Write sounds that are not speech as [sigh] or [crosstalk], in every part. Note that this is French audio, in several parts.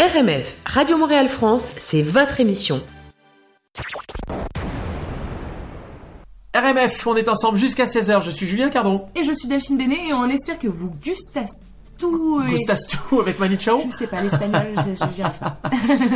RMF, Radio Montréal France, c'est votre émission. RMF, on est ensemble jusqu'à 16h. Je suis Julien Cardon. Et je suis Delphine Bénet et on espère que vous gustassez tout. et- tout avec Manu Chao. Je sais pas, l'espagnol, je, je.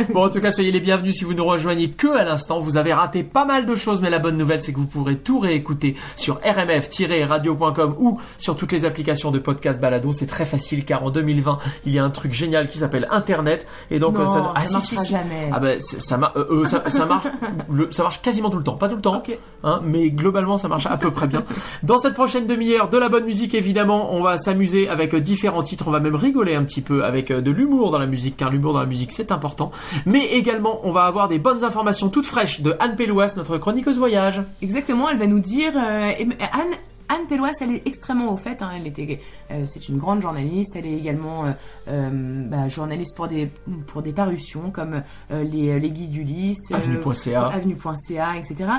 [laughs] Bon, en tout cas, soyez les bienvenus si vous nous rejoignez que à l'instant. Vous avez raté pas mal de choses, mais la bonne nouvelle, c'est que vous pourrez tout réécouter sur rmf-radio.com ou sur toutes les applications de podcast balado. C'est très facile car en 2020, il y a un truc génial qui s'appelle Internet. Et donc, Non, euh, ça ah, si, si, jamais. Ah ben, ça, euh, euh, ça, ça marche, le- ça marche quasiment tout le temps. Pas tout le temps, Ok. hein, mais globalement, ça marche à peu près bien. Dans cette prochaine demi-heure, de la bonne musique, évidemment, on va s'amuser avec différents On va même rigoler un petit peu avec euh, de l'humour dans la musique, car l'humour dans la musique, c'est important. Mais également, on va avoir des bonnes informations toutes fraîches de Anne Pélouas, notre chroniqueuse voyage. Exactement, elle va nous dire. euh, et- Anne. Anne Pellois, elle est extrêmement au fait. hein, elle était, euh, c'est une grande journaliste. Elle est également euh, euh, bah, journaliste pour des pour des parutions comme euh, les les guides d'Ulysse, euh, Avenue.ca. avenue.ca, etc. Euh,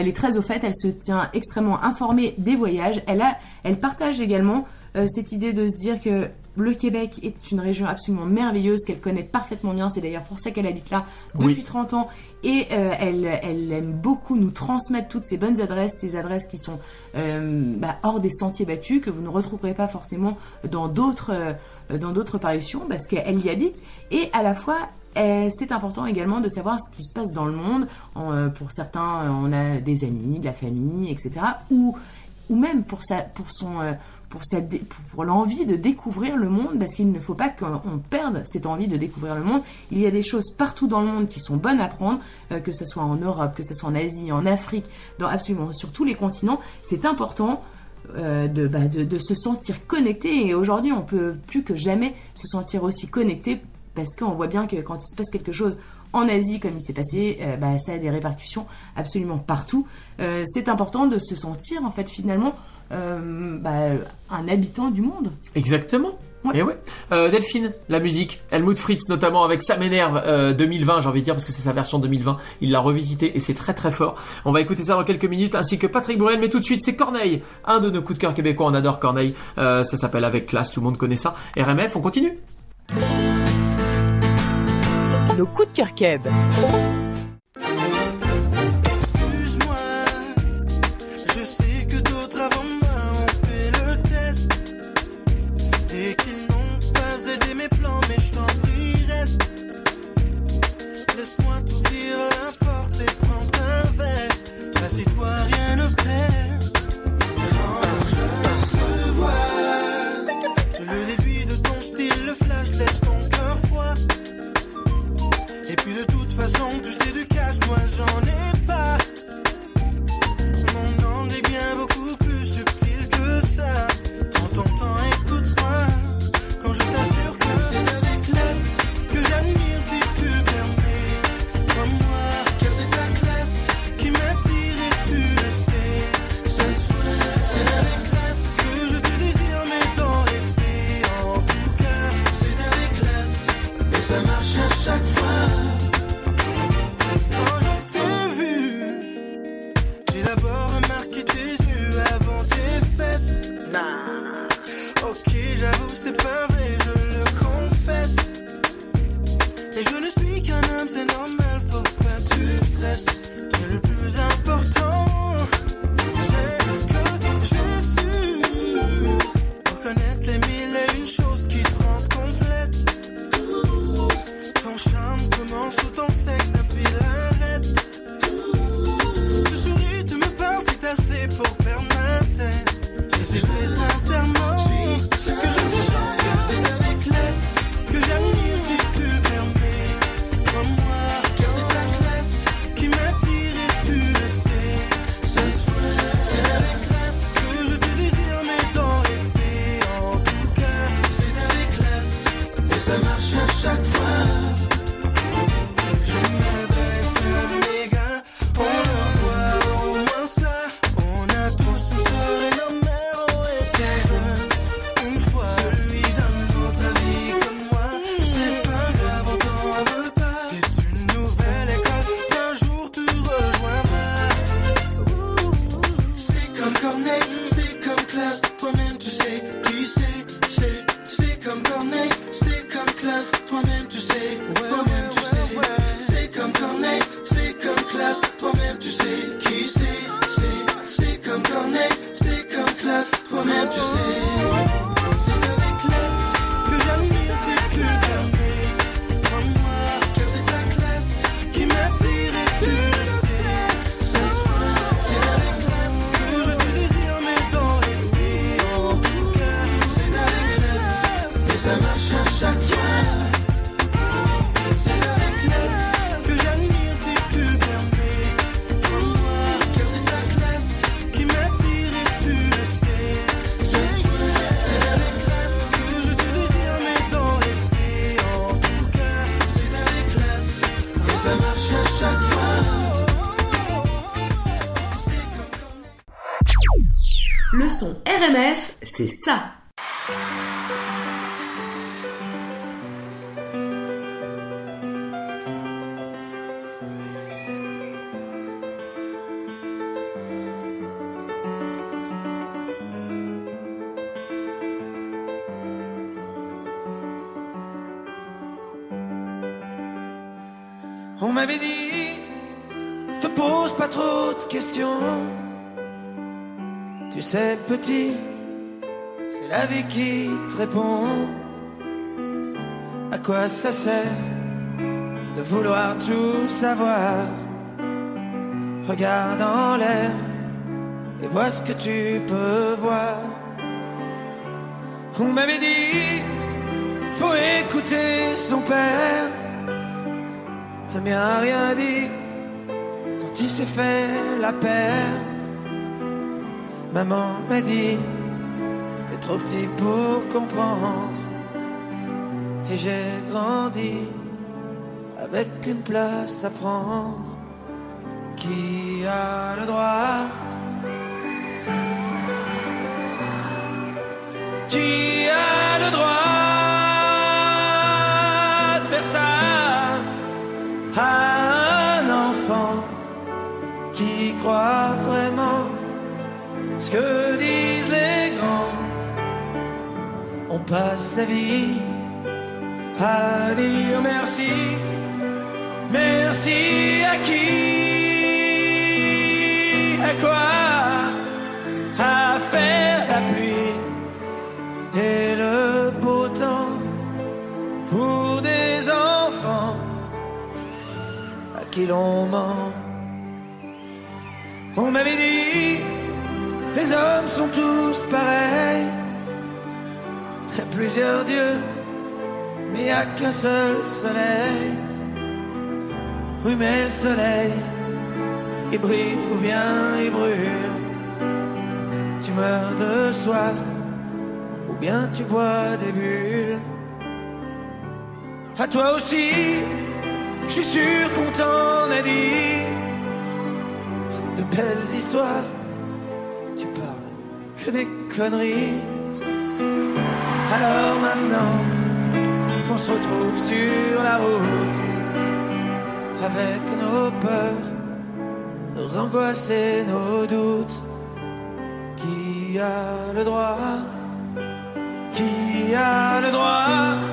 elle est très au fait. Elle se tient extrêmement informée des voyages. Elle a, elle partage également euh, cette idée de se dire que le Québec est une région absolument merveilleuse qu'elle connaît parfaitement bien. C'est d'ailleurs pour ça qu'elle habite là depuis Oui. 30 ans. Et euh, elle, elle aime beaucoup nous transmettre toutes ces bonnes adresses, ces adresses qui sont euh, bah, hors des sentiers battus, que vous ne retrouverez pas forcément dans d'autres euh, dans d'autres parutions, parce qu'elle y habite. Et à la fois, c'est important également de savoir ce qui se passe dans le monde. En, pour certains, on a des amis, de la famille, etc. Ou ou même pour sa pour son pour l'envie de découvrir le monde parce qu'il ne faut pas qu'on on perde cette envie de découvrir le monde. Il y a des choses partout dans le monde qui sont bonnes à prendre euh, que ce soit en Europe que ce soit en Asie en Afrique dans absolument sur tous les continents. C'est important euh, de, bah, de, de se sentir connecté. Et aujourd'hui on peut plus que jamais se sentir aussi connecté parce qu'on voit bien que quand il se passe quelque chose en Asie comme il s'est passé, euh, bah, ça a des répercussions absolument partout. C'est important de se sentir en fait finalement bah, un habitant du monde. Exactement. Ouais. Et ouais. Euh, Delphine, la musique, Helmut Fritz notamment avec Ça m'énerve euh, 2020, j'ai envie de dire parce que c'est sa version 2020. Il l'a revisité et c'est très très fort. On va écouter ça dans quelques minutes ainsi que Patrick Bruel, mais tout de suite c'est Corneille, un de nos coups de cœur québécois. On adore Corneille. Euh, ça s'appelle Avec classe, tout le monde connaît ça. RMF, on continue. Nos coups de cœur Keb. On m'avait dit, te pose pas trop de questions. Tu sais, petit, la vie qui te répond. À quoi ça sert de vouloir tout savoir? Regarde en l'air et vois ce que tu peux voir. On m'avait dit, faut écouter son père. Elle m'a rien dit quand il s'est fait la paire. Maman m'a dit, trop petit pour comprendre. Et j'ai grandi avec une place à prendre. Qui a le droit? Passe sa vie à dire merci, merci à qui, à quoi, à faire la pluie et le beau temps pour des enfants à qui l'on ment. On m'avait dit, les hommes sont tous pareils. Y a plusieurs dieux, mais il a qu'un seul soleil. Oui, mais le soleil, il brille ou bien il brûle. Tu meurs de soif, ou bien tu bois des bulles. À toi aussi, je suis sûr qu'on t'en a dit de belles histoires. Tu parles que des conneries. Alors maintenant, on se retrouve sur la route avec nos peurs, nos angoisses et nos doutes. Qui a le droit Qui a le droit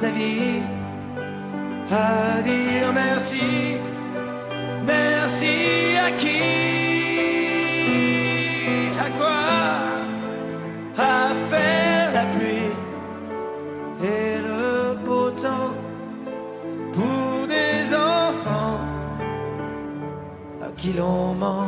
sa vie. À dire merci, merci à qui, à quoi, à faire la pluie et le beau temps pour des enfants à qui l'on ment,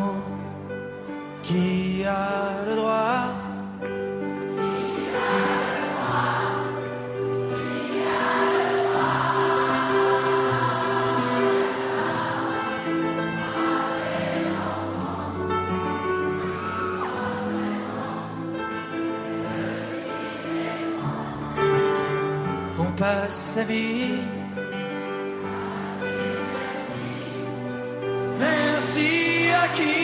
passe sa vie. Merci à qui,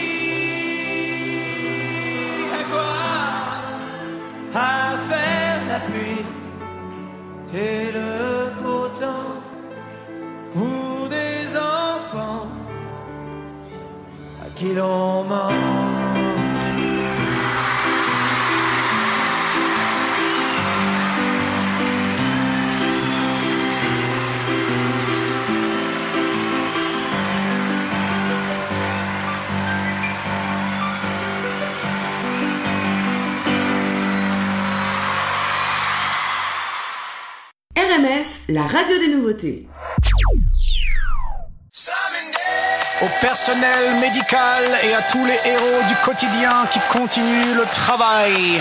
à quoi, à faire la pluie et le beau temps pour des enfants à qui l'on ment. La radio des nouveautés. Au personnel médical et à tous les héros du quotidien qui continuent le travail.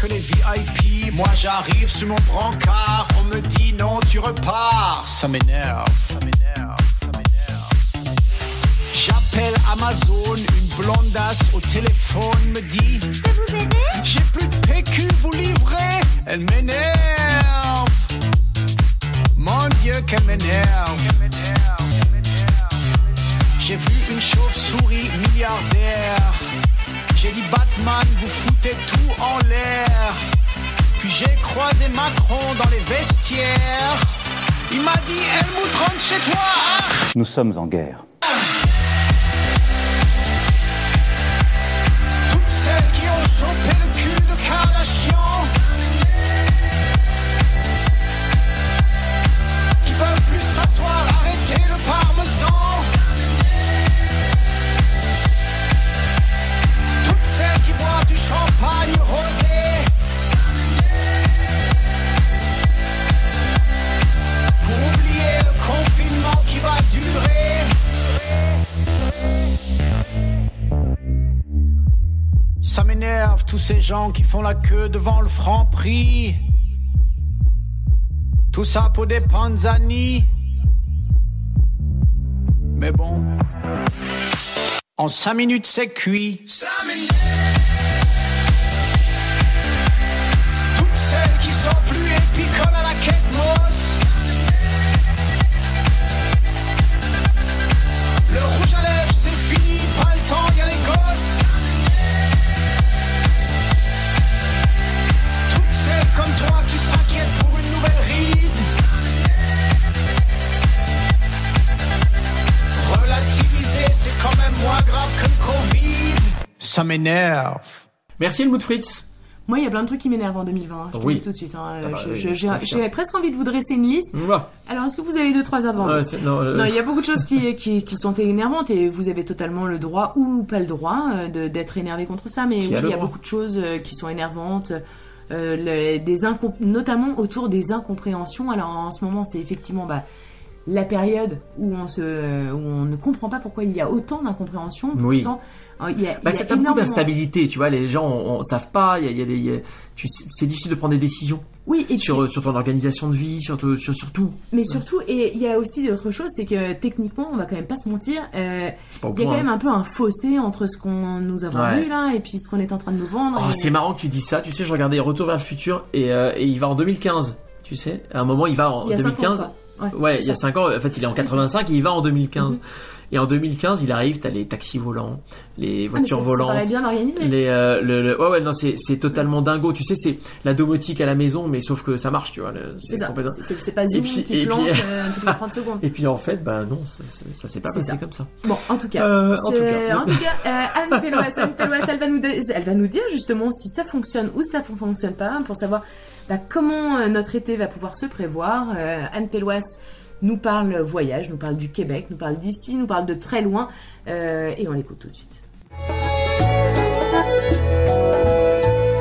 que les VIP. Moi j'arrive sur mon brancard, on me dit non, tu repars. Ça m'énerve. Ça m'énerve. Ça m'énerve. J'appelle Amazon, une blondasse au téléphone me dit Je peux vous aider? J'ai plus de PQ, vous livrez Elle m'énerve. Mon Dieu, qu'elle m'énerve. J'ai vu une chauve-souris milliardaire. J'ai dit Batman, vous foutez tout en l'air. Puis j'ai croisé Macron dans les vestiaires. Il m'a dit Helmut rentre chez toi. Ah Nous sommes en guerre. Toutes celles qui ont chopé le cul de Kardashian. Qui peuvent plus s'asseoir, arrêter le parmesan. Ça m'énerve tous ces gens qui font la queue devant le franc prix. Tout ça pour des panzani. Mais bon, en cinq minutes c'est cuit. Ça. À la quête mosse. Le rouge à lèvres c'est fini, pas le temps, y a les gosses. Toutes celles comme toi qui s'inquiètent pour une nouvelle ride. Relativiser, c'est quand même moins grave que le Covid. Ça m'énerve. Merci Helmut Fritz. Moi, il y a plein de trucs qui m'énervent en 2020. hein, Je te Oui. le dis tout de suite. hein. Ah bah, oui, J'ai presque envie de vous dresser une liste. Alors, est-ce que vous avez deux, trois heures devant non, euh, il y a beaucoup de choses qui, qui, qui sont énervantes et vous avez totalement le droit ou pas le droit euh, d'être énervé contre ça. Mais Qui oui, a il y a droit beaucoup de choses euh, qui sont énervantes, euh, des notamment autour des incompréhensions. Alors en ce moment, c'est effectivement bah, la période où on, se, où on ne comprend pas pourquoi il y a autant d'incompréhension. Oui. Pourtant, il y a, Bah, il y a c'est un énormément- d'instabilité, tu vois. Les gens on, on savent pas. Il y a, il y a des, il y a- tu sais, c'est difficile de prendre des décisions Oui, et puis, sur sur ton organisation de vie, sur tout- sur, sur tout. Mais surtout, et il y a aussi autre chose, c'est que techniquement, on va quand même pas se mentir, euh, il y a quand même hein. un peu un fossé entre ce qu'on nous avons Ouais. vu là et puis ce qu'on est en train de nous vendre. Oh, Et- c'est marrant que tu dis ça. Tu sais, je regardais Retour vers le futur et, euh, et il va en 2015. Tu sais, à un moment, il va en il y a cinq ans, 2015. quoi. Ouais, il y a ça. 5 ans, en fait, il est en 85 et il va en 2015. Et en 2015, il arrive, t'as les taxis volants, les Ah, voitures ça- Ça volantes. paraît bien organisé. Les, euh, le, le- ouais, ouais, non, c'est, totalement dingo. Tu sais, c'est la domotique à la maison, mais sauf que ça marche, tu vois. C'est ça. complètement- pas Zoom puis- qui plante puis- euh, toutes les 30 secondes. [laughs] Et puis en fait, bah non, ça, ça, ça s'est pas passé ça. comme ça. Bon, en tout cas, Euh, en tout cas. en tout cas, euh, Anne Pelloas, Anne elle va nous, elle va nous dire justement si ça fonctionne ou ça ne fonctionne pas, pour savoir bah, comment notre été va pouvoir se prévoir. Anne Pelloas nous parle voyage, nous parle du Québec, nous parle d'ici, nous parle de très loin, euh, et on l'écoute tout de suite.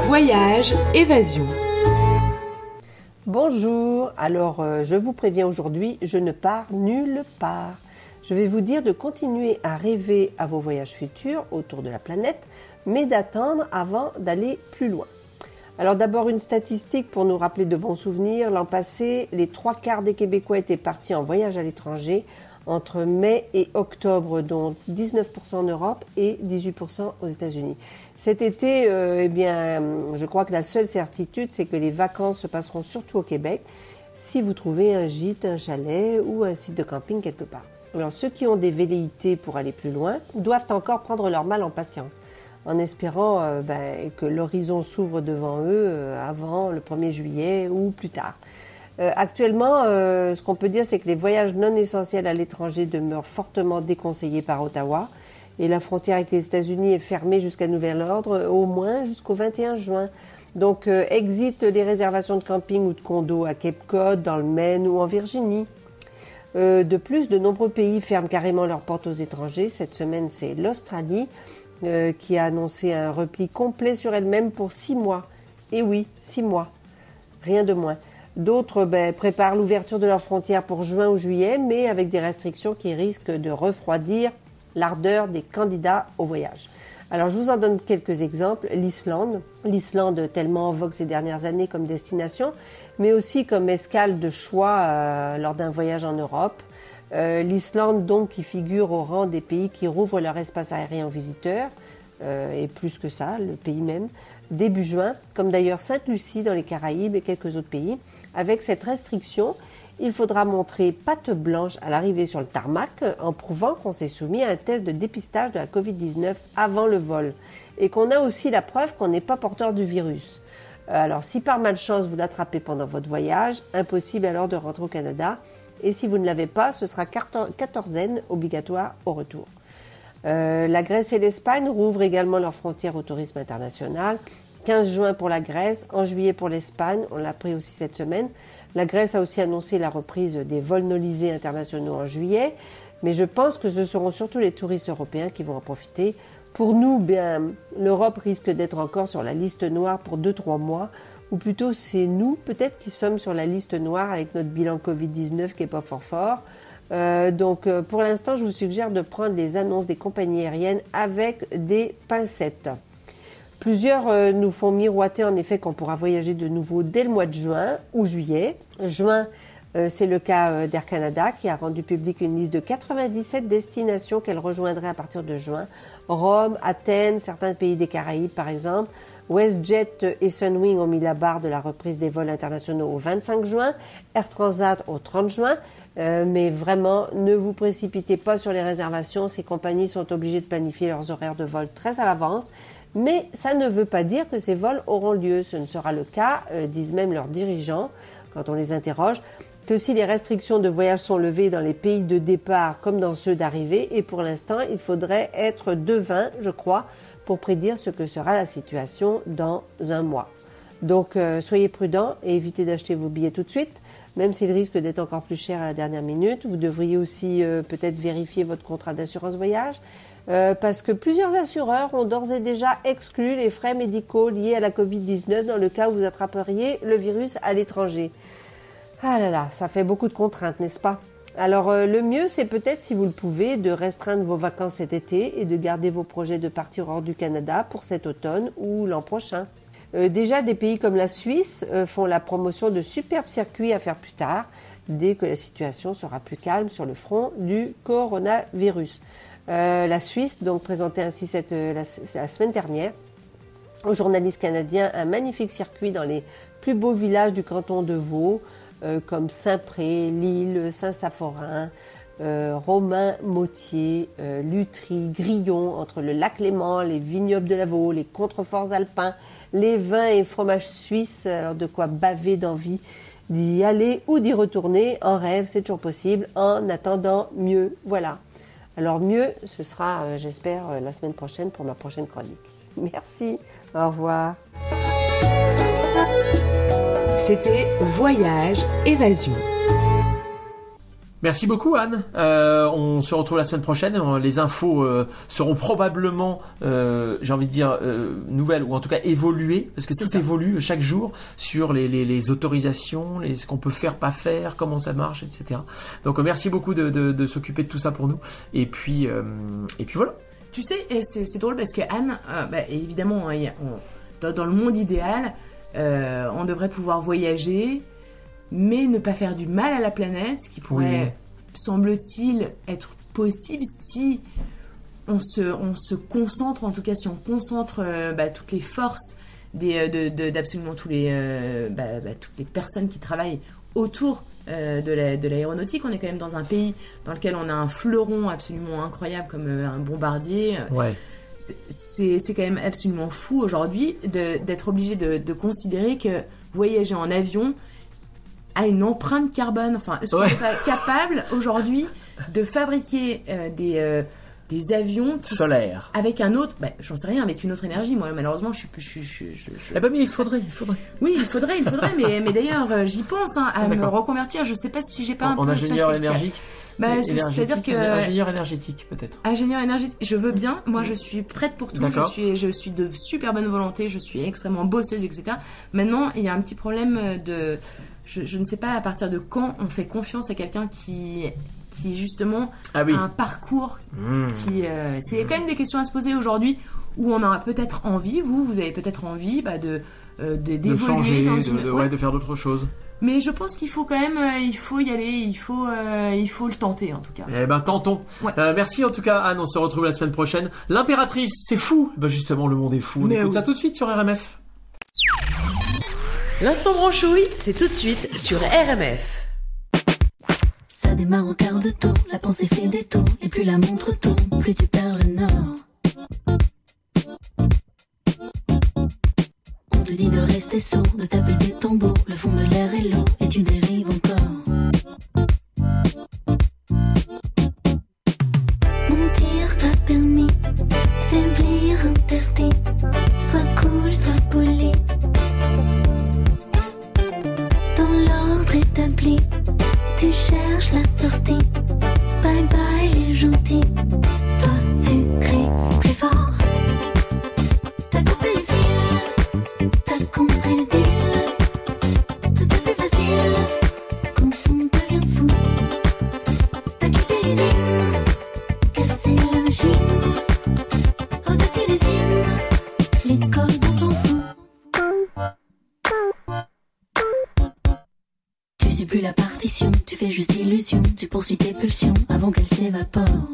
Voyage, évasion. Bonjour, alors euh, je vous préviens aujourd'hui, je ne pars nulle part. Je vais vous dire de continuer à rêver à vos voyages futurs autour de la planète, mais d'attendre avant d'aller plus loin. Alors d'abord une statistique pour nous rappeler de bons souvenirs. L'an passé, les trois quarts des Québécois étaient partis en voyage à l'étranger entre mai et octobre, dont 19% en Europe et 18% aux États-Unis. Cet été, euh, eh bien, je crois que la seule certitude, c'est que les vacances se passeront surtout au Québec, si vous trouvez un gîte, un chalet ou un site de camping quelque part. Alors ceux qui ont des velléités pour aller plus loin doivent encore prendre leur mal en patience en espérant euh, ben, que l'horizon s'ouvre devant eux euh, avant le 1er juillet ou plus tard. Euh, actuellement, ce qu'on peut dire, c'est que les voyages non essentiels à l'étranger demeurent fortement déconseillés par Ottawa et la frontière avec les États-Unis est fermée jusqu'à nouvel ordre, au moins jusqu'au 21 juin. Donc, exit les réservations de camping ou de condos à Cape Cod, dans le Maine ou en Virginie. de plus, de nombreux pays ferment carrément leurs portes aux étrangers. Cette semaine, c'est l'Australie. Euh, qui a annoncé un repli complet sur elle-même pour six mois. Et oui, six mois. Rien de moins. D'autres ben, préparent l'ouverture de leurs frontières pour juin ou juillet, mais avec des restrictions qui risquent de refroidir l'ardeur des candidats au voyage. Alors je vous en donne quelques exemples. L'Islande, l'Islande tellement en vogue ces dernières années comme destination, mais aussi comme escale de choix euh, lors d'un voyage en Europe. Euh, L'Islande, donc, qui figure au rang des pays qui rouvrent leur espace aérien aux visiteurs, euh, et plus que ça, le pays même, début juin, comme d'ailleurs Sainte-Lucie dans les Caraïbes et quelques autres pays. Avec cette restriction, il faudra montrer patte blanche à l'arrivée sur le tarmac en prouvant qu'on s'est soumis à un test de dépistage de la Covid-19 avant le vol et qu'on a aussi la preuve qu'on n'est pas porteur du virus. Euh, alors si par malchance vous l'attrapez pendant votre voyage, impossible alors de rentrer au Canada et si vous ne l'avez pas, ce sera quatorzaine obligatoire au retour. Euh, la Grèce et l'Espagne rouvrent également leurs frontières au tourisme international. 15 juin pour la Grèce, en juillet pour l'Espagne, on l'a pris aussi cette semaine. La Grèce a aussi annoncé la reprise des vols nolisés internationaux en juillet, mais je pense que ce seront surtout les touristes européens qui vont en profiter. Pour nous, bien, l'Europe risque d'être encore sur la liste noire pour 2-3 mois, ou plutôt c'est nous peut-être qui sommes sur la liste noire avec notre bilan Covid-19 qui est pas fort fort. Euh, donc euh, pour l'instant, je vous suggère de prendre les annonces des compagnies aériennes avec des pincettes. Plusieurs euh, nous font miroiter en effet qu'on pourra voyager de nouveau dès le mois de juin ou juillet. Juin, c'est le cas d'Air Canada qui a rendu public une liste de 97 destinations qu'elle rejoindrait à partir de juin. Rome, Athènes, certains pays des Caraïbes par exemple. WestJet et Sunwing ont mis la barre de la reprise des vols internationaux au 25 juin, Air Transat au 30 juin. Euh, mais vraiment, ne vous précipitez pas sur les réservations. Ces compagnies sont obligées de planifier leurs horaires de vol très à l'avance. Mais ça ne veut pas dire que ces vols auront lieu. Ce ne sera le cas, euh, disent même leurs dirigeants, quand on les interroge, que si les restrictions de voyage sont levées dans les pays de départ comme dans ceux d'arrivée. Et pour l'instant, il faudrait être devin, je crois, pour prédire ce que sera la situation dans un mois. Donc euh, soyez prudents et évitez d'acheter vos billets tout de suite, même s'ils risquent d'être encore plus chers à la dernière minute. Vous devriez aussi euh, peut-être vérifier votre contrat d'assurance voyage. Euh, parce que plusieurs assureurs ont d'ores et déjà exclu les frais médicaux liés à la Covid-19 dans le cas où vous attraperiez le virus à l'étranger. Ah là là, ça fait beaucoup de contraintes, n'est-ce pas? Alors euh, le mieux, c'est peut-être, si vous le pouvez, de restreindre vos vacances cet été et de garder vos projets de partir hors du Canada pour cet automne ou l'an prochain. Euh, déjà, des pays comme la Suisse euh, font la promotion de superbes circuits à faire plus tard, dès que la situation sera plus calme sur le front du coronavirus. la Suisse donc présentait ainsi cette, la, la semaine dernière aux journalistes canadiens un magnifique circuit dans les plus beaux villages du canton de Vaud, euh, comme Saint-Pré, Lille, Saint-Saphorin, euh, Romain, Mautier, euh, Lutry, Grillon, entre le lac Léman, les vignobles de Lavaux, les contreforts alpins, les vins et fromages suisses, alors de quoi baver d'envie d'y aller ou d'y retourner en rêve, c'est toujours possible, en attendant mieux, voilà. Alors mieux, ce sera, j'espère, la semaine prochaine pour ma prochaine chronique. Merci, au revoir. C'était Voyage Évasion. Merci beaucoup Anne. Euh, on se retrouve la semaine prochaine. Les infos euh, seront probablement, euh, j'ai envie de dire, nouvelles ou en tout cas évoluées, parce que tout évolue chaque jour sur les, autorisations, les, ce qu'on peut faire, pas faire, comment ça marche, etc. Donc merci beaucoup de, s'occuper de tout ça pour nous. Et puis, et puis voilà. Tu sais, c'est drôle parce que Anne, bah, évidemment, hein, dans, le monde idéal, Euh, on devrait pouvoir voyager, mais ne pas faire du mal à la planète, ce qui pourrait, semble-t-il, être possible si on se, on se concentre, en tout cas si on concentre euh, bah, toutes les forces euh, de- de- d'absolument tous les, euh, bah, bah, toutes les personnes qui travaillent autour euh, de, la, de l'aéronautique. On est quand même dans un pays dans lequel on a un fleuron absolument incroyable comme euh, un bombardier. Ouais. C'est- quand même absolument fou aujourd'hui de- d'être obligé de, de considérer que voyager en avion a une empreinte carbone. Enfin, est-ce qu'on Ouais. pas capable aujourd'hui de fabriquer euh, des, euh, des avions qui- Solaire. avec un autre, bah, j'en sais rien, avec une autre énergie. Moi, malheureusement, je suis plus. Je, je, je- je- Eh ben, mais il faudrait, il faudrait. Oui, il faudrait, il faudrait, mais, mais d'ailleurs, euh, j'y pense hein, à Ah, me reconvertir. Je sais pas si j'ai pas un En, en peu ingénieur énergique. Bah, c'est-à-dire que Ingénieur énergétique, peut-être. Ingénieur énergétique, je veux bien. Moi, je suis prête pour tout. Je suis, je suis de super bonne volonté. Je suis extrêmement bosseuse, etc. Maintenant, il y a un petit problème de. Je, je ne sais pas à partir de quand on fait confiance à quelqu'un qui, qui justement Ah oui. a un parcours Mmh. qui. euh, c'est quand même des questions à se poser aujourd'hui où on a peut-être envie. Vous, vous avez peut-être envie bah, de euh, de De d'évoluer changer, dans de, une- de- ouais. ouais, de faire d'autres choses. Mais je pense qu'il faut quand même, euh, il faut y aller, il faut, euh, il faut le tenter en tout cas. Eh ben, tentons. Ouais. Euh, merci en tout cas, Anne. On se retrouve la semaine prochaine. L'impératrice, c'est fou. Ben, justement, le monde est fou. On Mais écoute oui. ça tout de suite sur RMF. L'instant branchouille, c'est tout de suite sur RMF. Ça démarre au quart de tour, la pensée fait des tours, et plus la montre tourne, plus tu perds le nord. Te dit de rester sourd, de taper des tambours, le fond de l'air est lourd, et tu dérives poursuis tes pulsions avant qu'elles s'évaporent.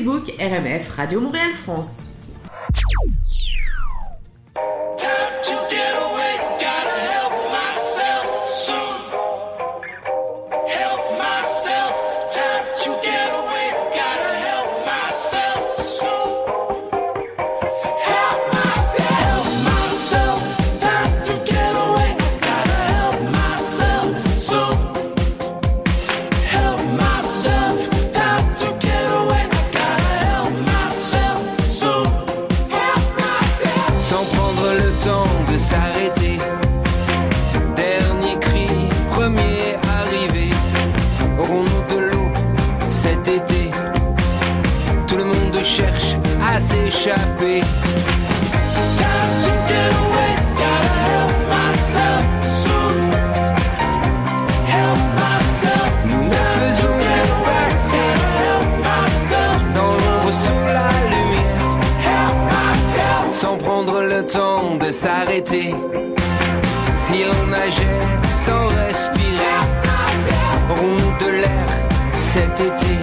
Facebook RMF Radio Montréal France. Cet été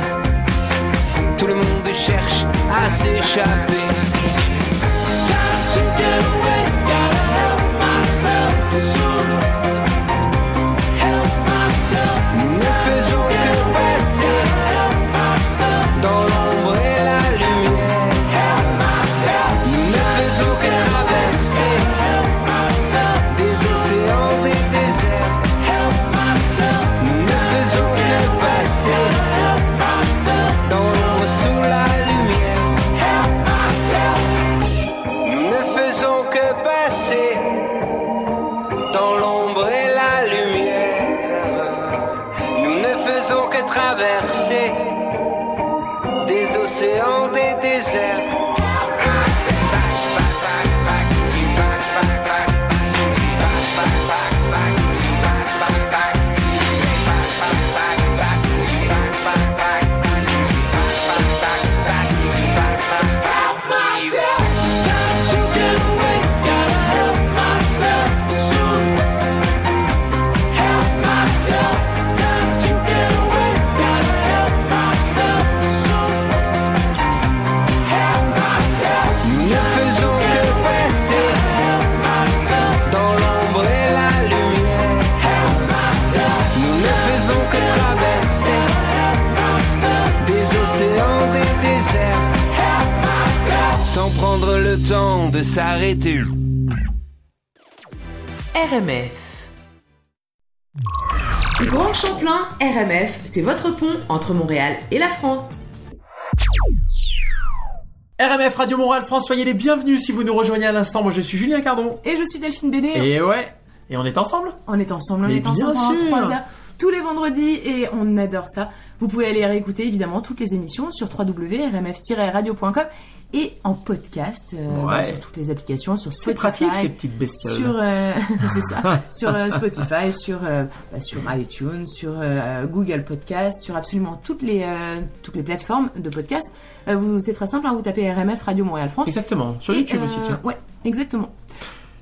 Tout le monde cherche à s'échapper. De s'arrêter. RMF. Grand Champlain RMF, c'est votre pont entre Montréal et la France. RMF Radio Montréal France, soyez les bienvenus si vous nous rejoignez à l'instant. Moi je suis Julien Cardon. Et je suis Delphine Bédé. Et ouais, et on est ensemble On est ensemble, on Mais est ensemble pendant sûr. 3 heures tous les vendredis et on adore ça. Vous pouvez aller réécouter évidemment toutes les émissions sur www.rmf-radio.com et en podcast euh, Ouais. sur toutes les applications, sur Spotify, pratique ces petites bestioles. sur euh, [laughs] ça, [laughs] sur euh, Spotify, sur euh, bah, sur iTunes, sur Google Podcast, sur absolument toutes les toutes les plateformes de podcast. Vous c'est très simple, hein, vous tapez RMF Radio Montréal France. Exactement, sur Et, YouTube aussi tiens. Ouais, exactement.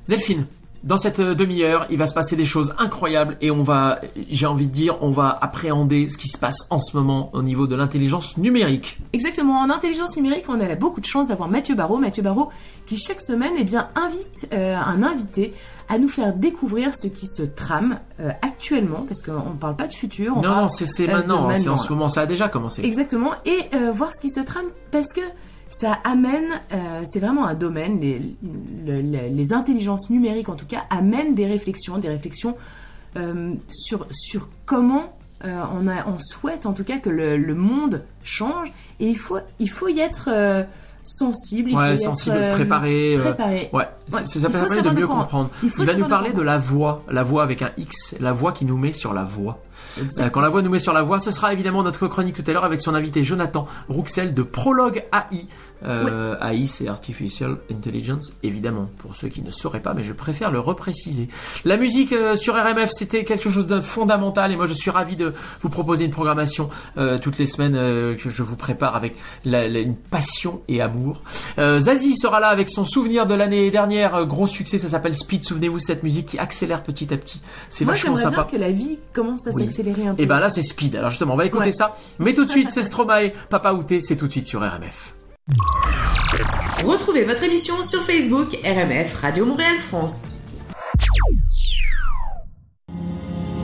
Delphine, dans cette euh, demi-heure, il va se passer des choses incroyables et on va, j'ai envie de dire, on va appréhender ce qui se passe en ce moment au niveau de l'intelligence numérique. Exactement, en intelligence numérique, on a beaucoup de chance d'avoir Mathieu Barraud. Mathieu Barraud qui chaque semaine eh bien, invite euh, un invité à nous faire découvrir ce qui se trame euh, actuellement, parce qu'on ne parle pas de futur. on non, c'est maintenant, hein, c'est en ce moment, ça a déjà commencé. Exactement, et euh, voir ce qui se trame parce que ça amène, euh, c'est vraiment un domaine, les, le- le- les intelligences numériques en tout cas, amènent des réflexions, des réflexions euh, sur, sur comment euh, on, a, on souhaite en tout cas que le, le monde change et il faut, il faut y être sensible. Il faut Ouais, sensible, être, préparé. préparé. Ouais, ça permet de mieux comprendre. il Il va nous de parler de la voix, la voix avec un X, la voix qui nous met sur la voix. Quand la voix nous met sur la voix, ce sera évidemment notre chronique tout à l'heure avec son invité Jonathan Rouxel de Prologue AI. Euh, AI, c'est Artificial Intelligence, évidemment, pour ceux qui ne sauraient pas, mais je préfère le repréciser. La musique euh, sur RMF, c'était quelque chose de fondamental et moi je suis ravi de vous proposer une programmation euh, toutes les semaines euh, que je vous prépare avec la- la- une passion et amour. Euh, Zazie sera là avec son souvenir de l'année dernière, euh, gros succès, ça s'appelle Speed. Souvenez-vous cette musique qui accélère petit à petit. C'est vachement j'aimerais bien sympa. que la vie commence à Oui. s'accélérer un peu. Et ben là c'est Speed. Alors justement, on va écouter Ouais. ça. Mais tout de suite, [laughs] c'est Stromae, Papa Outé, c'est tout de suite sur RMF. Retrouvez votre émission sur Facebook RMF Radio Montréal France.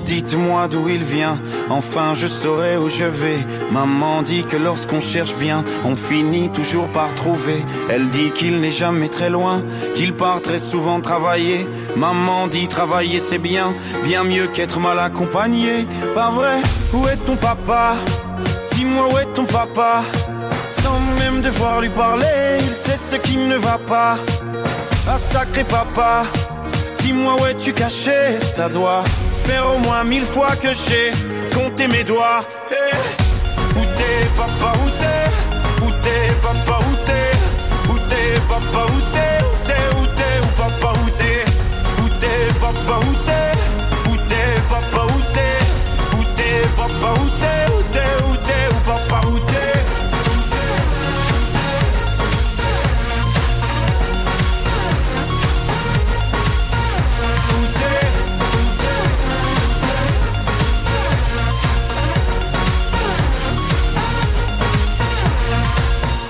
Dites-moi d'où il vient, enfin je saurai où je vais. Maman dit que lorsqu'on cherche bien, on finit toujours par trouver. Elle dit qu'il n'est jamais très loin, qu'il part très souvent travailler. Maman dit travailler c'est bien, bien mieux qu'être mal accompagné. Pas vrai, où est ton papa? Dis-moi où est ton papa? Sans même devoir lui parler, il sait ce qui ne va pas. Ah sacré papa, dis-moi où es-tu caché Ça doit faire au moins mille fois que j'ai compté mes doigts. Eh, Où t'es papa, où t'es? Où t'es papa, où t'es? Où t'es papa, où t'es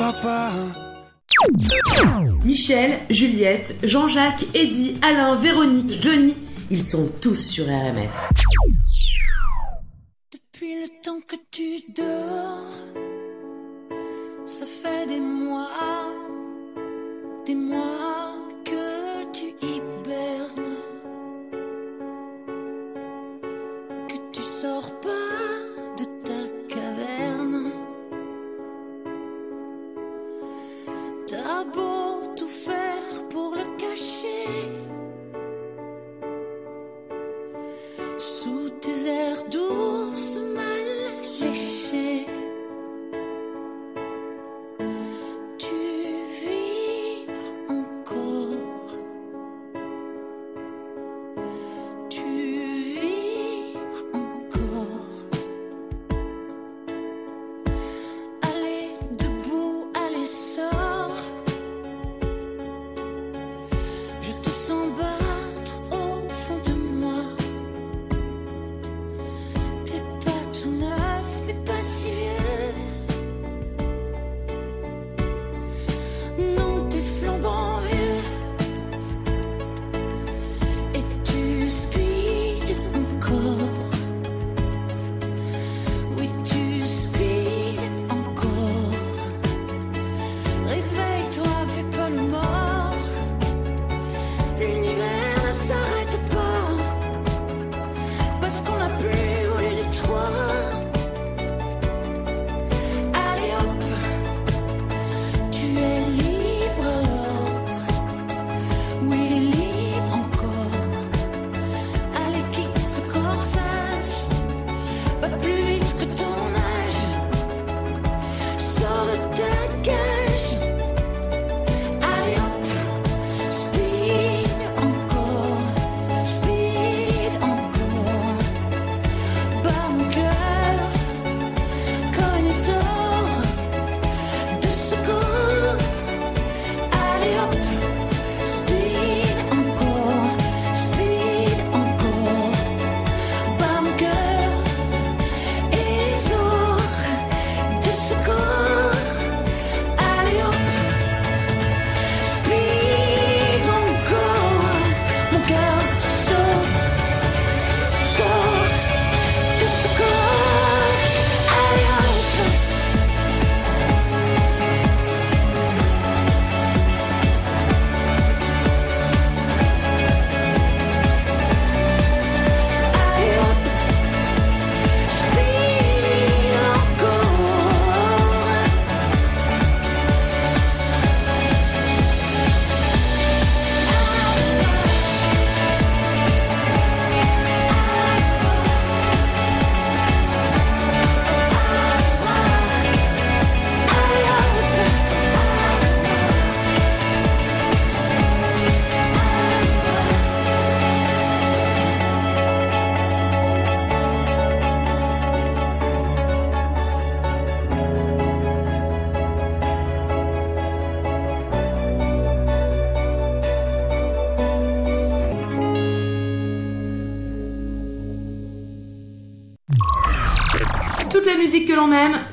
papa Michel, Juliette, Jean-Jacques, Eddy, Alain, Véronique, Johnny, ils sont tous sur RMF. Depuis le temps que tu dors, ça fait des mois, des mois que tu hibernes, que tu sors pas T'as beau tout faire pour le cacher. Sous tes airs douces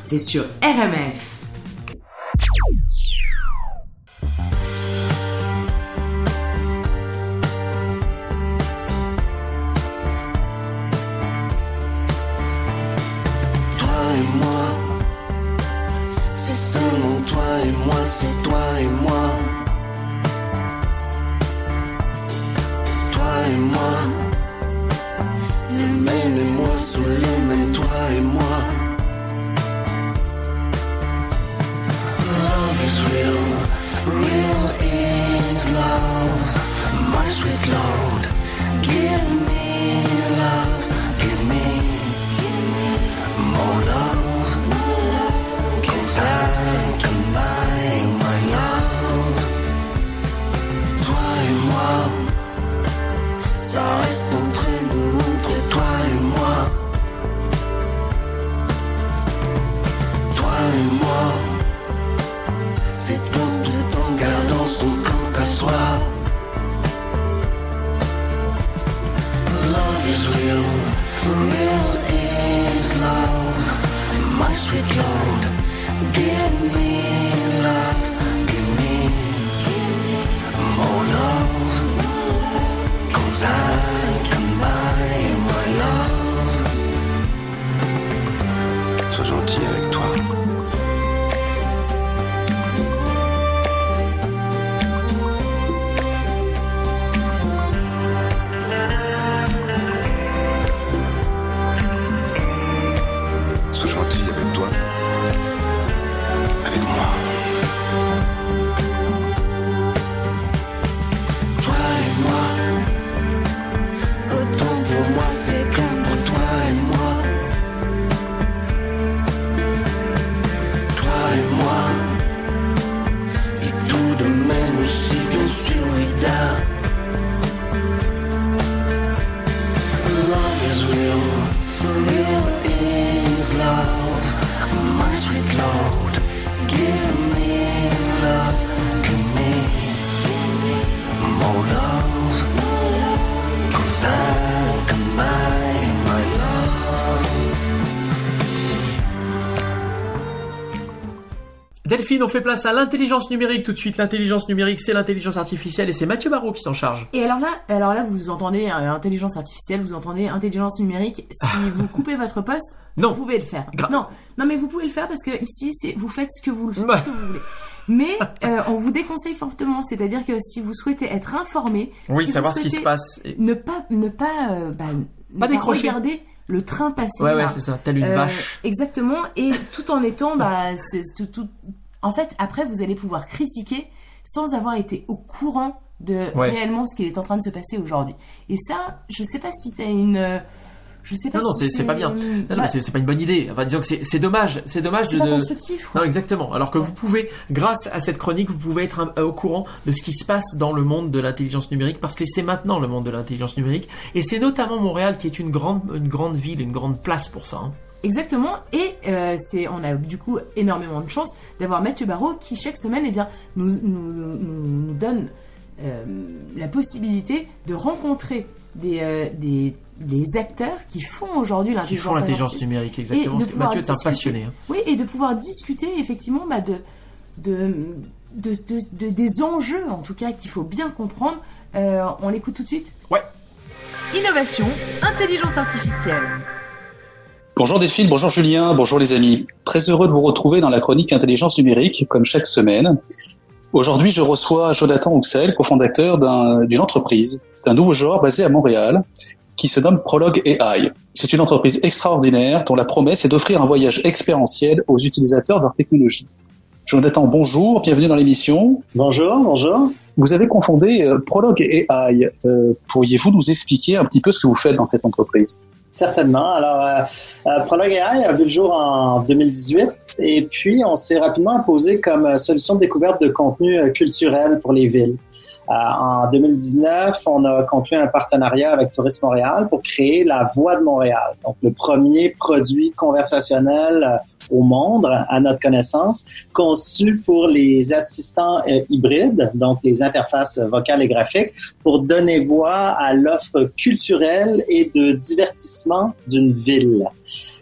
c'est sur sweet with. Delphine, on fait place à l'intelligence numérique tout de suite. L'intelligence numérique, c'est l'intelligence artificielle et c'est Mathieu Barrault qui s'en charge. Et alors là, alors là, vous entendez euh, intelligence artificielle, vous entendez intelligence numérique. Si [laughs] vous coupez votre poste, Non. vous pouvez le faire. Non, non, mais vous pouvez le faire parce que ici, c'est vous faites ce que vous, ce Bah. que vous voulez. Mais euh, on vous déconseille fortement, c'est-à-dire que si vous souhaitez être informé, Oui, si savoir ce qui se passe. Et- ne pas, ne pas, euh, bah, ne Pas décrocher. regarder le train passer. Ouais, ouais, là. c'est ça. Telle une Euh, vache. Exactement, et [laughs] tout en étant, bah, c'est tout, tout- En fait, après, vous allez pouvoir critiquer sans avoir été au courant de Ouais. réellement ce qui est en train de se passer aujourd'hui. Et ça, je sais pas si c'est une. Je sais pas Non, non, si c'est c'est pas bien. Non, non, mais c'est pas une bonne idée. Enfin, disons que c'est dommage. C'est dommage de. pas constructif. quoi. Non, exactement. Alors que vous pouvez, grâce à cette chronique, vous pouvez être au courant de ce qui se passe dans le monde de l'intelligence numérique, parce que c'est maintenant le monde de l'intelligence numérique, et c'est notamment Montréal qui est une grande, une grande ville, une grande place pour ça. hein. Exactement, et euh, c'est, on a du coup énormément de chance d'avoir Mathieu Barrault qui chaque semaine eh bien, nous, nous, nous- nous donne euh, la possibilité de rencontrer des, euh, des, des acteurs qui font aujourd'hui Qui l'intelligence font l'intelligence numérique, exactement. Parce que Mathieu est un passionné. hein. Oui, et de pouvoir discuter effectivement bah, de, de, de, de- de- des enjeux en tout cas qu'il faut bien comprendre. Euh, on l'écoute tout de suite Ouais. Innovation, intelligence artificielle. Bonjour Delphine, bonjour Julien, bonjour les amis. Très heureux de vous retrouver dans la chronique Intelligence numérique, comme chaque semaine. Aujourd'hui, je reçois Jonathan Huxel, cofondateur d'un- d'une entreprise, d'un nouveau genre basé à Montréal, qui se nomme Prologue AI. C'est une entreprise extraordinaire dont la promesse est d'offrir un voyage expérientiel aux utilisateurs de leur technologie. Jonathan, bonjour, bienvenue dans l'émission. Bonjour, bonjour. Vous avez confondé euh, Prologue AI. Euh, Pourriez-vous nous expliquer un petit peu ce que vous faites dans cette entreprise? Certainement. Alors, euh, euh, Prologue AI a vu le jour en 2018 et puis on s'est rapidement imposé comme solution de découverte de contenu euh, culturel pour les villes. Euh, en 2019, on a conclu un partenariat avec Tourisme Montréal pour créer la Voix de Montréal, donc le premier produit conversationnel euh, au monde, à notre connaissance, conçu pour les assistants euh, hybrides, donc les interfaces vocales et graphiques, pour donner voix à l'offre culturelle et de divertissement d'une ville.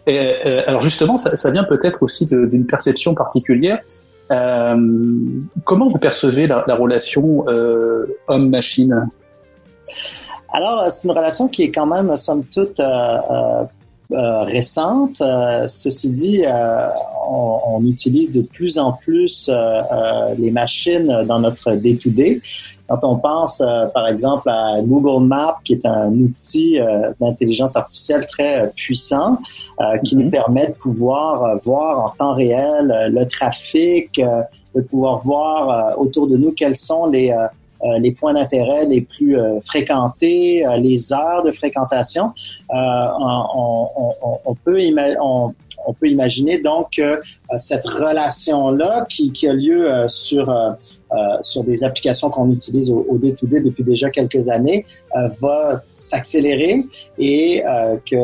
Et, euh, alors justement, ça, vient peut-être aussi d'une perception particulière. Euh, comment vous percevez la, la relation euh, homme-machine? Alors, c'est une relation qui est quand même, somme toute, euh, récente. Ceci dit, on, utilise de plus en plus les machines dans notre day-to-day. Quand on pense, euh, par exemple, à Google Maps, qui est un outil euh, d'intelligence artificielle très euh, puissant, euh, qui nous permet de pouvoir euh, voir en temps réel euh, le trafic, euh, de pouvoir voir euh, autour de nous quels sont les, les points d'intérêt les plus euh, fréquentés, euh, les heures de fréquentation. Euh, on, on- on- peut on- on peut imaginer donc que euh, cette relation-là qui, qui a lieu euh, sur, euh, sur des applications qu'on utilise au, au day-to-day depuis déjà quelques années va s'accélérer et que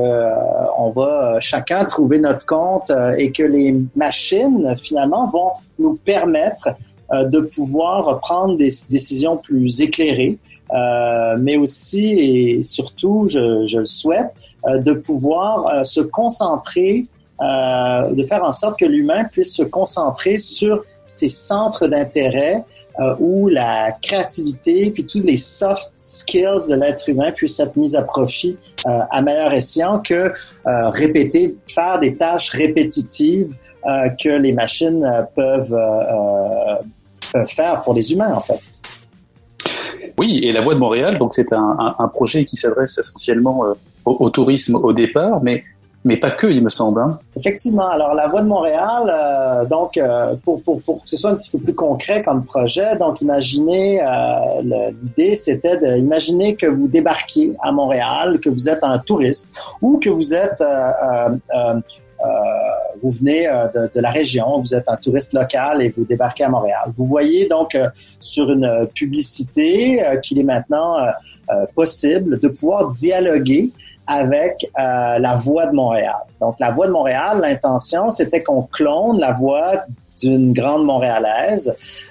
on va chacun trouver notre compte et que les machines finalement vont nous permettre de pouvoir prendre des décisions plus éclairées, euh, mais aussi et surtout, je, je le souhaite, euh, de pouvoir euh, se concentrer, euh, de faire en sorte que l'humain puisse se concentrer sur ses centres d'intérêt euh, où la créativité puis tous les soft skills de l'être humain puissent être mis à profit euh, à meilleur escient que euh, répéter, faire des tâches répétitives que les machines peuvent, faire pour les humains en fait. Oui, et la Voix de Montréal, donc c'est un, projet qui s'adresse essentiellement au tourisme au départ, mais mais pas que, il me semble. hein. Effectivement. Alors, la Voie de Montréal, euh, donc, euh, pour, pour, pour que ce soit un petit peu plus concret comme projet, donc, imaginez, euh, l'idée, c'était d'imaginer que vous débarquiez à Montréal, que vous êtes un touriste ou que vous êtes, euh, euh, euh, vous venez de, de la région, vous êtes un touriste local et vous débarquez à Montréal. Vous voyez donc euh, sur une publicité euh, qu'il est maintenant euh, possible de pouvoir dialoguer avec euh, la voix de Montréal. Donc, la voix de Montréal, l'intention, c'était qu'on clone la voix d'une grande montréalaise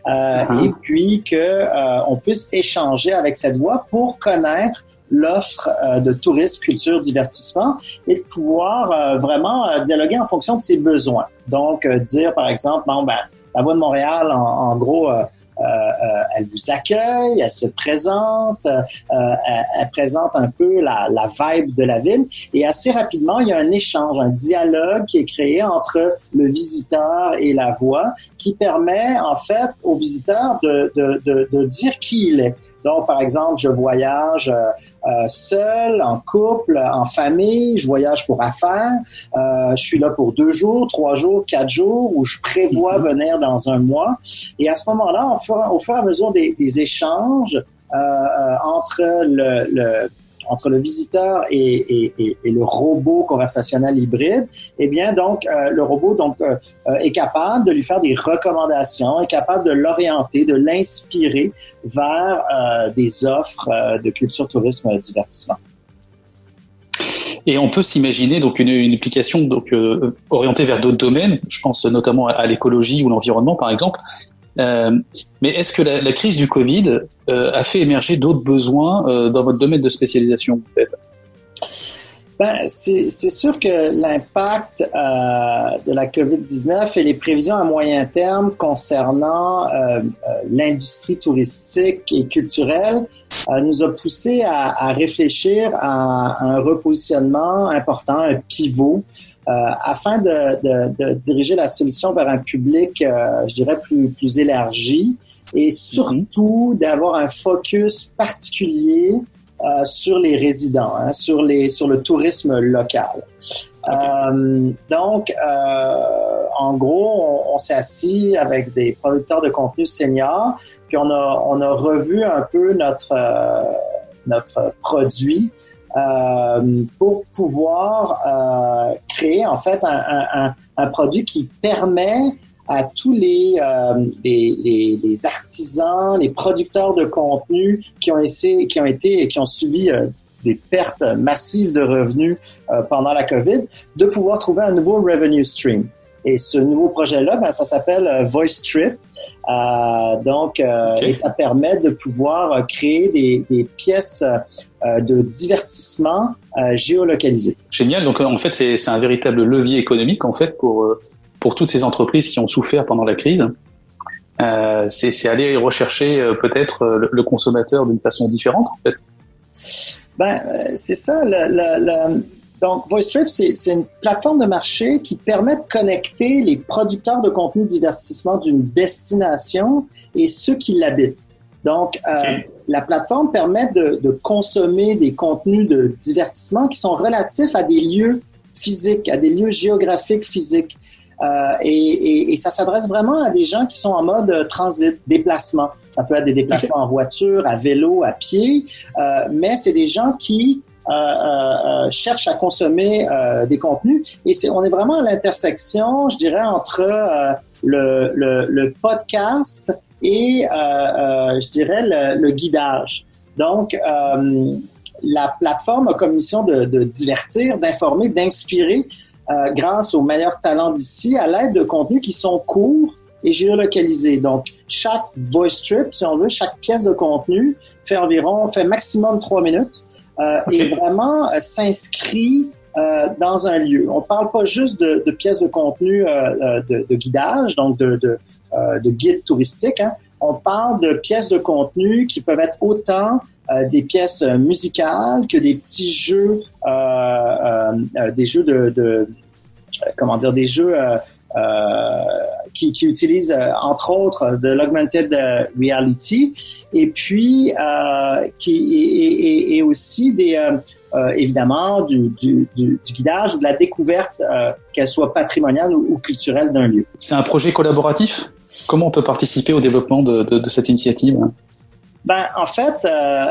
euh, Mhm. et puis que euh, on puisse échanger avec cette voix pour connaître l'offre euh, de tourisme, culture, divertissement et de pouvoir euh, vraiment euh, dialoguer en fonction de ses besoins. Donc, euh, dire par exemple, bon, ben, la voix de Montréal, en, en gros, elle vous accueille, elle se présente, euh, elle, elle présente un peu la, la vibe de la ville et assez rapidement, il y a un échange, un dialogue qui est créé entre le visiteur et la voix qui permet en fait au visiteur de, de, de, de dire qui il est. Donc, par exemple, je voyage euh, seul, en couple, en famille, je voyage pour affaires, euh, je suis là pour deux jours, trois jours, quatre jours, ou je prévois venir dans un mois. Et à ce moment-là, au fur, et à mesure des, des échanges euh, euh, entre le, le entre le visiteur et, le robot conversationnel hybride, eh bien donc euh, le robot euh, euh, est capable de lui faire des recommandations, est capable de l'orienter, de l'inspirer vers des offres de culture, tourisme, divertissement. Et on peut s'imaginer donc une, une application donc orientée vers d'autres domaines. Je pense notamment à l'écologie ou l'environnement, par exemple. Euh, mais est-ce que la, crise du Covid euh, a fait émerger d'autres besoins euh, dans votre domaine de spécialisation Ben, c'est sûr que l'impact de la COVID-19 et les prévisions à moyen terme concernant l'industrie touristique et culturelle nous a poussé à, réfléchir à, un repositionnement important, un pivot, afin de, de, de, diriger la solution vers un public, euh, je dirais, plus, plus élargi et surtout d'avoir un focus particulier euh, sur les résidents, hein, sur, les, sur le tourisme local. Okay. Euh, donc, euh, en gros, on, on s'est assis avec des producteurs de contenu seniors, puis on a, on a revu un peu notre, euh, notre produit euh, pour pouvoir euh, créer en fait un, un, un, produit qui permet à tous les, euh, les, les, les, artisans, les producteurs de contenu qui ont, essayé, qui ont été et qui ont subi euh, des pertes massives de revenus euh, pendant la COVID, de pouvoir trouver un nouveau revenue stream. Et ce nouveau projet-là, ben, ça s'appelle Voice Trip. Euh, donc, euh, okay. et ça permet de pouvoir euh, créer des, des pièces euh, de divertissement euh, géolocalisées. Génial. Donc, en fait, c'est un véritable levier économique en fait pour pour toutes ces entreprises qui ont souffert pendant la crise. Euh, c'est aller rechercher peut-être le, le, consommateur d'une façon différente en fait. Ben, c'est ça. Le, le, Donc, VoiceTrip, c'est une plateforme de marché qui permet de connecter les producteurs de contenu de divertissement d'une destination et ceux qui l'habitent. Donc, euh, la plateforme permet de, de consommer des contenus de divertissement qui sont relatifs à des lieux physiques, à des lieux géographiques physiques. Euh, et, et- et ça s'adresse vraiment à des gens qui sont en mode euh, transit, déplacement. Ça peut être des déplacements en voiture, à vélo, à pied, euh, mais c'est des gens qui euh, euh, euh, cherchent à consommer euh, des contenus. Et c'est, on est vraiment à l'intersection, je dirais, entre le, le, le podcast et, je dirais, le, le guidage. Donc, la plateforme a comme mission de, de divertir, d'informer, d'inspirer euh, grâce aux meilleurs talents d'ici à l'aide de contenus qui sont courts et géolocalisés. Donc, chaque voice trip, si on veut, chaque pièce de contenu fait environ, fait maximum trois minutes euh, et vraiment euh, s'inscrit euh, dans un lieu. On parle pas juste de, de pièces de contenu euh, de, de guidage, donc de, de, euh, de guide touristique. Hein. On parle de pièces de contenu qui peuvent être autant des pièces musicales que des petits jeux, des jeux de, comment dire, des jeux qui, qui utilisent euh, entre autres de l'augmented euh, reality et puis euh, qui et, et- et aussi des euh, euh, évidemment du, du, du, du guidage ou de la découverte euh, qu'elle soit patrimoniale ou, ou culturelle d'un lieu. C'est un projet collaboratif? Comment on peut participer au développement de, de- de cette initiative Ben, en fait, euh,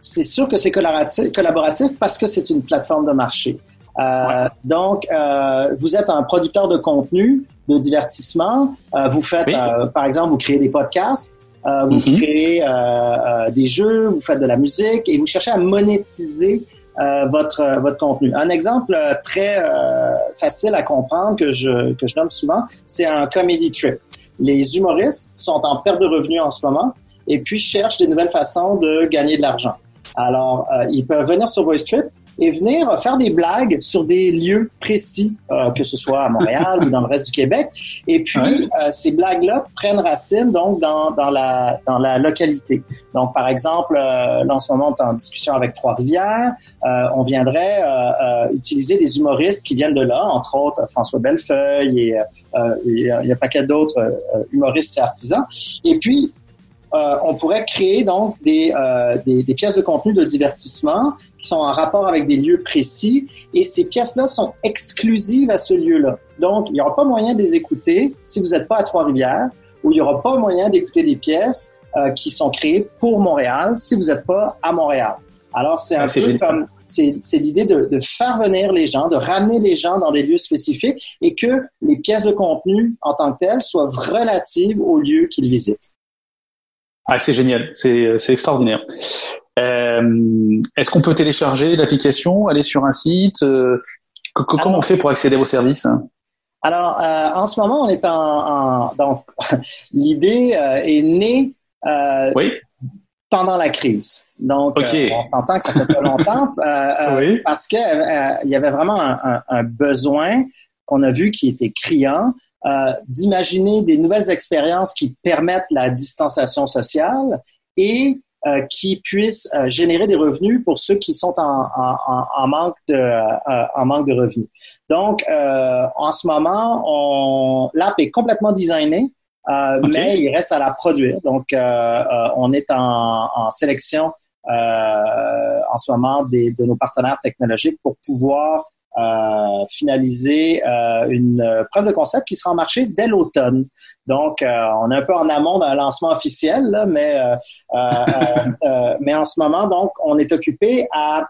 c'est sûr que c'est collaboratif, collaboratif parce que c'est une plateforme de marché. Euh, Donc, euh, vous êtes un producteur de contenu, de divertissement. Euh, vous faites, Oui. euh, par exemple, vous créez des podcasts, euh, vous Mhm. créez euh, euh, des jeux, vous faites de la musique et vous cherchez à monétiser euh, votre euh, votre contenu. Un exemple euh, très euh, facile à comprendre que je que je nomme souvent, c'est un comedy trip. Les humoristes sont en perte de revenus en ce moment et puis cherchent des nouvelles façons de gagner de l'argent. Alors, euh, ils peuvent venir sur VoiceTrip et venir faire des blagues sur des lieux précis, euh, que ce soit à Montréal [laughs] ou dans le reste du Québec. Et puis, Ouais. euh, ces blagues-là prennent racine donc dans, dans, la, dans la localité. Donc, par exemple, euh, là, en ce moment, on est en discussion avec Trois-Rivières. Euh, on viendrait euh, euh, utiliser des humoristes qui viennent de là, entre autres François Bellefeuille et euh, il y a, un paquet d'autres humoristes et artisans. Et puis, euh, on pourrait créer donc des, euh, des, des pièces de contenu de divertissement qui sont en rapport avec des lieux précis et ces pièces-là sont exclusives à ce lieu-là. Donc, il n'y aura pas moyen de les écouter si vous n'êtes pas à Trois-Rivières ou il n'y aura pas moyen d'écouter des pièces euh, qui sont créées pour Montréal si vous n'êtes pas à Montréal. Alors, c'est un Ah, c'est peu génial. comme, c'est l'idée de, de faire venir les gens, de ramener les gens dans des lieux spécifiques et que les pièces de contenu en tant que telles soient relatives au lieu qu'ils visitent. Ah, c'est génial, c'est c'est extraordinaire. Euh, Est-ce qu'on peut télécharger l'application, aller sur un site euh, co- co- Comment on fait pour accéder vos services Alors, euh, en ce moment, on est en, en- donc [laughs] l'idée euh, est née euh, Oui. pendant la crise. Donc, on s'entend que ça fait pas longtemps [laughs] Oui. parce que il y avait vraiment un, un- un besoin qu'on a vu qui était criant euh, d'imaginer des nouvelles expériences qui permettent la distanciation sociale et euh, qui puissent euh, générer des revenus pour ceux qui sont en, en- en- manque de euh, en manque de revenus. Donc, euh, en ce moment, l'app est complètement designée, euh, Ok. mais il reste à la produire. Donc, on est en, en sélection euh, en ce moment des, de nos partenaires technologiques pour pouvoir euh, finaliser euh, une euh, preuve de concept qui sera en marché dès l'automne. Donc, euh, on est un peu en amont d'un lancement officiel, là, mais [laughs] mais en ce moment, donc, on est occupé à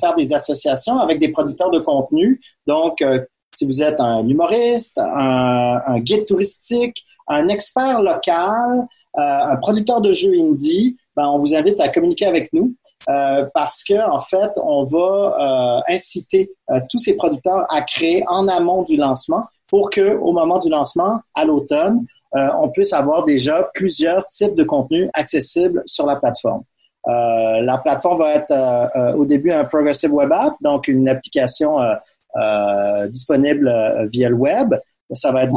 faire des associations avec des producteurs de contenu. Donc, si vous êtes un humoriste, un, un guide touristique, un expert local, un producteur de jeux indie, ben, on vous invite à communiquer avec nous euh, parce que en fait, on va euh, inciter euh, tous ces producteurs à créer en amont du lancement pour que, au moment du lancement, à l'automne, on puisse avoir déjà plusieurs types de contenus accessibles sur la plateforme. La plateforme va être au début un progressive web app, donc une application disponible via le web. Ça va être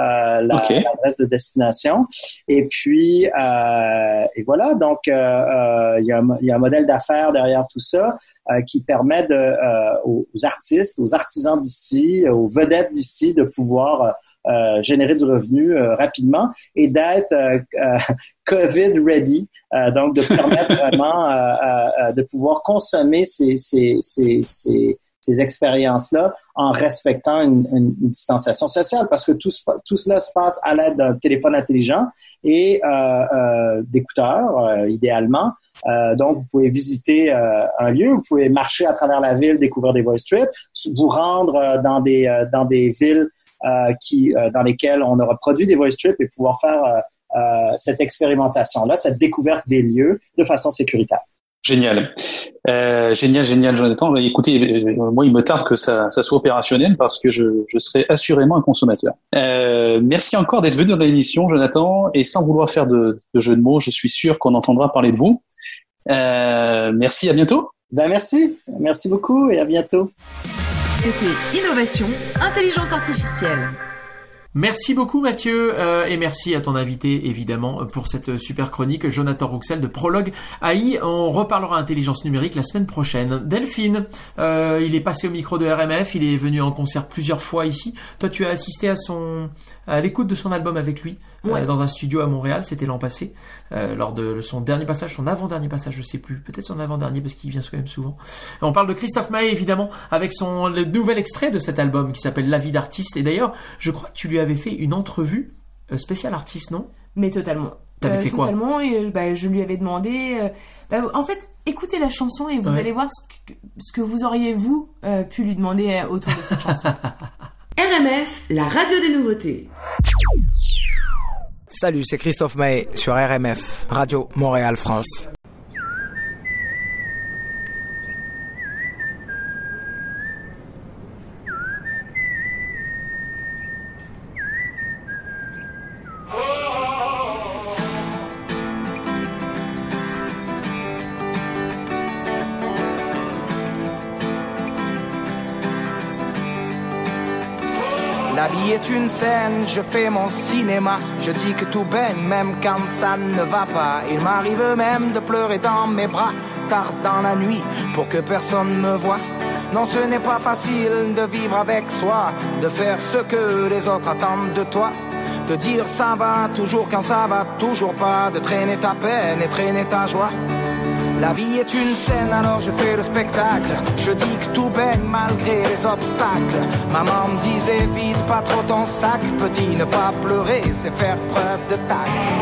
euh, la- Ok. l'adresse de destination. Et puis, euh, et voilà. Donc, euh, euh, il y, a y a un modèle d'affaires derrière tout ça euh, qui permet de, euh, aux, artistes, aux artisans d'ici, aux vedettes d'ici de pouvoir euh, générer du revenu euh, rapidement et d'être euh, euh, COVID ready, euh, donc de [laughs] permettre vraiment euh, euh, euh, de pouvoir consommer ces, ces, ces, ces, ces expériences-là en respectant une, une- distanciation sociale, parce que tout, tout cela se passe à l'aide d'un téléphone intelligent et euh, euh, d'écouteurs, euh, idéalement. Euh, donc, vous pouvez visiter euh, un lieu, vous pouvez marcher à travers la ville, découvrir des voice trips, vous rendre euh, dans des dans des villes qui dans lesquelles on aura produit des voice trips et pouvoir faire cette expérimentation-là, cette découverte des lieux de façon sécuritaire. Génial. Euh, génial, génial, Jonathan. Écoutez, euh, moi, il me tarde que ça, ça soit opérationnel parce que je, je serai assurément un consommateur. Euh, merci encore d'être venu dans l'émission, Jonathan. Et sans vouloir faire de, de jeu de mots, je suis sûr qu'on entendra parler de vous. Euh, merci, à bientôt. Ben merci, merci beaucoup et à bientôt. C'était Innovation, Intelligence Artificielle. Merci beaucoup Mathieu euh, et merci à ton invité évidemment pour cette super chronique Jonathan Rouxel de Prologue AI. On reparlera intelligence numérique la semaine prochaine. Delphine, euh, il est passé au micro de RMF, il est venu en concert plusieurs fois ici. Toi tu as assisté à son à l'écoute de son album avec lui euh, dans un studio à Montréal, c'était l'an passé euh, lors de son dernier passage, son avant-dernier passage, je sais plus, peut-être son avant-dernier parce qu'il vient quand même souvent. On parle de Christophe Maé évidemment avec son le nouvel extrait de cet album qui s'appelle La vie d'artiste et d'ailleurs je crois que tu lui avais fait une entrevue euh, spéciale artiste non? Mais totalement. T'avais fait quoi? Totalement. Et euh, bah, je lui avais demandé. euh, bah, en fait, écoutez la chanson et vous Ouais. allez voir ce que, ce que vous auriez vous euh, pu lui demander euh, autour de cette chanson. [laughs] RMF, la radio des nouveautés. Salut, c'est Christophe Maé sur RMF, Radio Montréal France. Je fais mon cinéma. Je dis que tout baigne, même quand ça ne va pas. Il m'arrive même de pleurer dans mes bras, tard dans la nuit, pour que personne me voie. Non, ce n'est pas facile de vivre avec soi, de faire ce que les autres attendent de toi. De dire ça va toujours quand ça va toujours pas, de traîner ta peine et traîner ta joie. La vie est une scène, alors je fais le spectacle. Je dis que tout baigne malgré les obstacles. Maman me disait vite pas trop ton sac, petit, ne pas pleurer, c'est faire preuve de tact.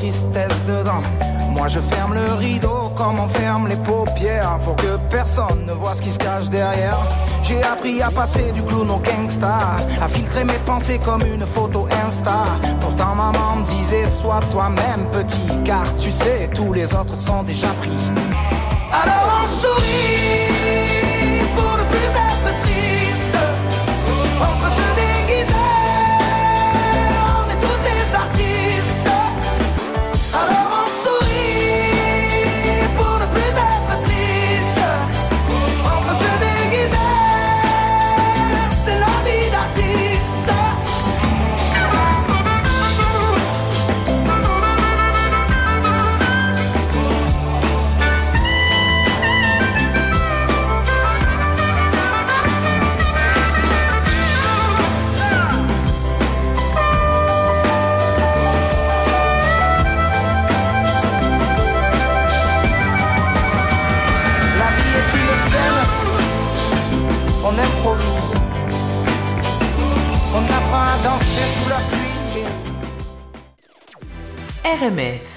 Tristesse dedans. Moi je ferme le rideau comme on ferme les paupières pour que personne ne voit ce qui se cache derrière. J'ai appris à passer du clown au gangsta, à filtrer mes pensées comme une photo Insta. Pourtant maman me disait sois toi-même petit, car tu sais tous les autres sont déjà pris. Alors on sourit pour ne plus être triste. RMF,